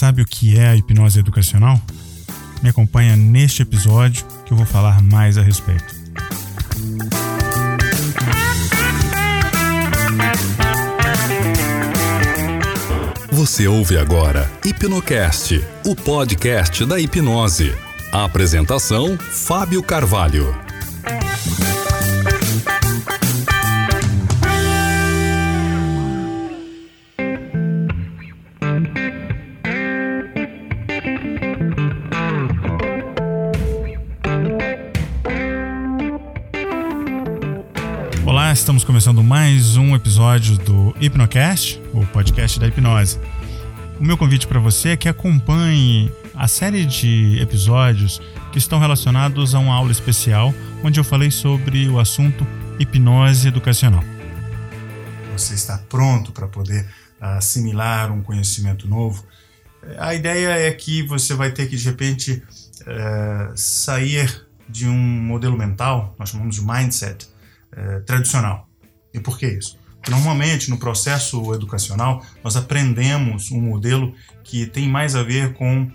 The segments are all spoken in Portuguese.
sabe o que é a hipnose educacional? Me acompanha neste episódio que eu vou falar mais a respeito. Você ouve agora Hipnocast, o podcast da hipnose. A apresentação: Fábio Carvalho. Olá, estamos começando mais um episódio do Hipnocast, o podcast da hipnose. O meu convite para você é que acompanhe a série de episódios que estão relacionados a uma aula especial onde eu falei sobre o assunto hipnose educacional. Você está pronto para poder assimilar um conhecimento novo? A ideia é que você vai ter que de repente é, sair de um modelo mental, nós chamamos de mindset, é, tradicional. E por que isso? Porque normalmente no processo educacional nós aprendemos um modelo que tem mais a ver com uh,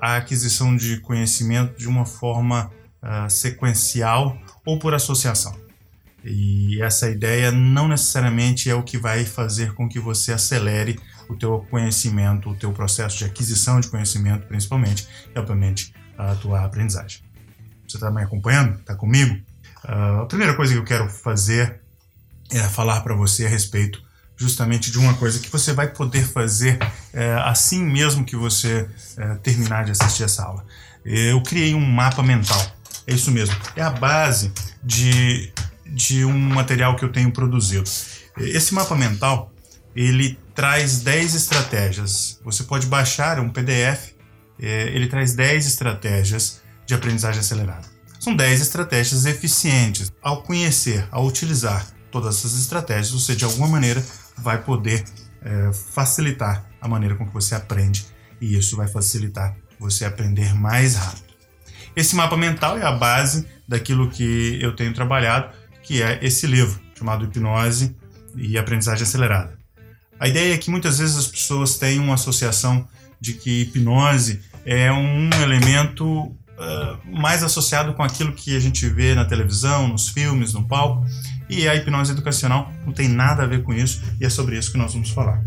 a aquisição de conhecimento de uma forma uh, sequencial ou por associação. E essa ideia não necessariamente é o que vai fazer com que você acelere o teu conhecimento, o teu processo de aquisição de conhecimento, principalmente, e obviamente a tua aprendizagem. Você está me acompanhando? Está comigo? Uh, a primeira coisa que eu quero fazer é falar para você a respeito justamente de uma coisa que você vai poder fazer é, assim mesmo que você é, terminar de assistir essa aula. Eu criei um mapa mental. É isso mesmo. É a base de, de um material que eu tenho produzido. Esse mapa mental, ele traz 10 estratégias. Você pode baixar um PDF, é, ele traz 10 estratégias de aprendizagem acelerada. São 10 estratégias eficientes. Ao conhecer, ao utilizar todas essas estratégias, você de alguma maneira vai poder é, facilitar a maneira com que você aprende e isso vai facilitar você aprender mais rápido. Esse mapa mental é a base daquilo que eu tenho trabalhado, que é esse livro chamado Hipnose e Aprendizagem Acelerada. A ideia é que muitas vezes as pessoas têm uma associação de que hipnose é um elemento uh, mais associado com aquilo que a gente vê na televisão, nos filmes, no palco. E a hipnose educacional não tem nada a ver com isso e é sobre isso que nós vamos falar.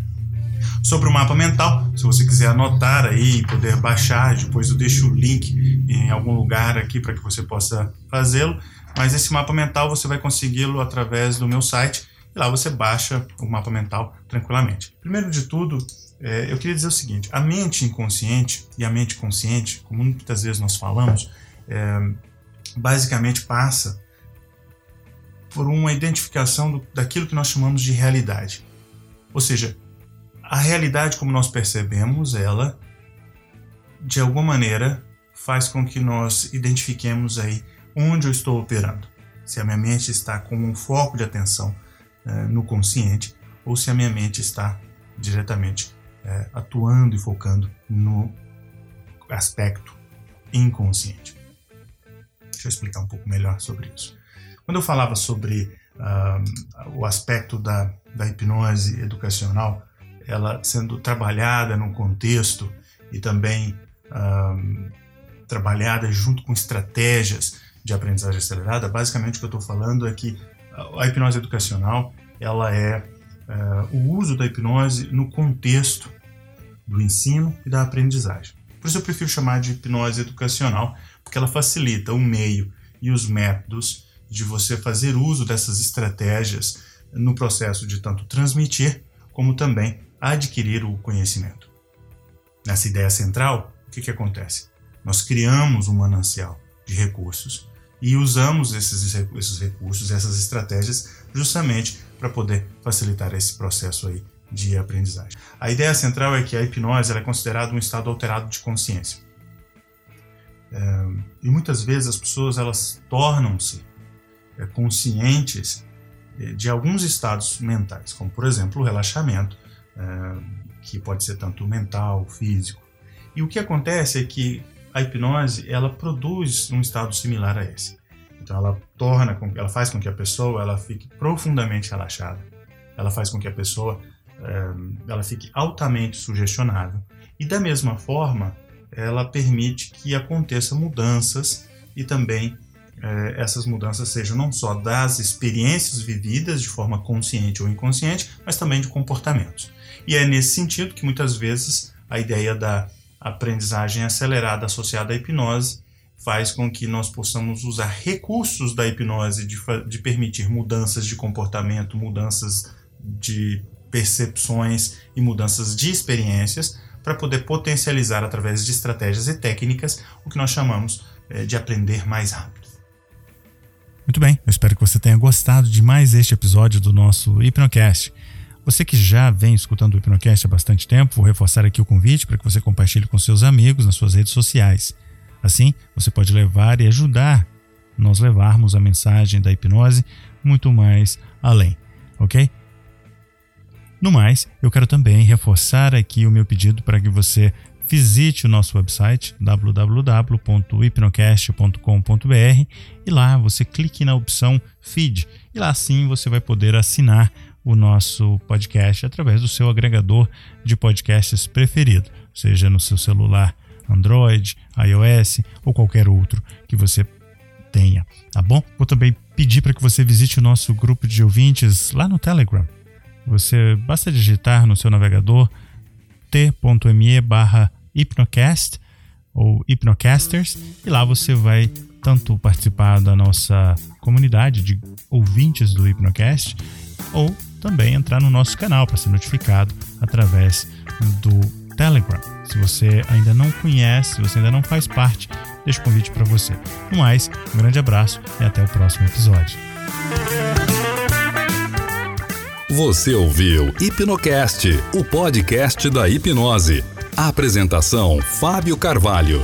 Sobre o mapa mental, se você quiser anotar aí poder baixar, depois eu deixo o link em algum lugar aqui para que você possa fazê-lo. Mas esse mapa mental você vai consegui-lo através do meu site e lá você baixa o mapa mental tranquilamente. Primeiro de tudo, é, eu queria dizer o seguinte: a mente inconsciente e a mente consciente, como muitas vezes nós falamos, é, basicamente passa por uma identificação do, daquilo que nós chamamos de realidade. Ou seja, a realidade como nós percebemos ela, de alguma maneira, faz com que nós identifiquemos aí onde eu estou operando. Se a minha mente está com um foco de atenção é, no consciente ou se a minha mente está diretamente é, atuando e focando no aspecto inconsciente. Deixa eu explicar um pouco melhor sobre isso. Quando eu falava sobre uh, o aspecto da, da hipnose educacional, ela sendo trabalhada num contexto e também uh, trabalhada junto com estratégias de aprendizagem acelerada, basicamente o que eu estou falando é que a hipnose educacional ela é uh, o uso da hipnose no contexto do ensino e da aprendizagem. Por isso eu prefiro chamar de hipnose educacional, porque ela facilita o meio e os métodos de você fazer uso dessas estratégias no processo de tanto transmitir como também adquirir o conhecimento. Nessa ideia central, o que, que acontece? Nós criamos um manancial de recursos e usamos esses, esses recursos, essas estratégias, justamente para poder facilitar esse processo aí de aprendizagem. A ideia central é que a hipnose é considerada um estado alterado de consciência. É, e muitas vezes as pessoas elas tornam-se é, conscientes é, de alguns estados mentais, como por exemplo o relaxamento, é, que pode ser tanto mental, físico. E o que acontece é que a hipnose ela produz um estado similar a esse. Então ela torna, ela faz com que a pessoa ela fique profundamente relaxada. Ela faz com que a pessoa ela fique altamente sugestionável E da mesma forma, ela permite que aconteça mudanças e também é, essas mudanças sejam não só das experiências vividas de forma consciente ou inconsciente, mas também de comportamentos. E é nesse sentido que muitas vezes a ideia da aprendizagem acelerada associada à hipnose faz com que nós possamos usar recursos da hipnose de, de permitir mudanças de comportamento, mudanças de percepções e mudanças de experiências para poder potencializar através de estratégias e técnicas o que nós chamamos é, de aprender mais rápido. Muito bem, eu espero que você tenha gostado de mais este episódio do nosso Hipnocast. Você que já vem escutando o Hipnocast há bastante tempo, vou reforçar aqui o convite para que você compartilhe com seus amigos nas suas redes sociais. Assim, você pode levar e ajudar nós levarmos a mensagem da hipnose muito mais além, ok? No mais, eu quero também reforçar aqui o meu pedido para que você visite o nosso website www.hipnocast.com.br e lá você clique na opção Feed e lá sim você vai poder assinar o nosso podcast através do seu agregador de podcasts preferido, seja no seu celular Android, iOS ou qualquer outro que você tenha, tá bom? Vou também pedir para que você visite o nosso grupo de ouvintes lá no Telegram. Você basta digitar no seu navegador t.me barra hipnocast ou hipnocasters e lá você vai tanto participar da nossa comunidade de ouvintes do Hipnocast ou também entrar no nosso canal para ser notificado através do Telegram. Se você ainda não conhece, se você ainda não faz parte, deixo o convite para você. No mais, um grande abraço e até o próximo episódio. Você ouviu Hipnocast, o podcast da hipnose. A apresentação: Fábio Carvalho.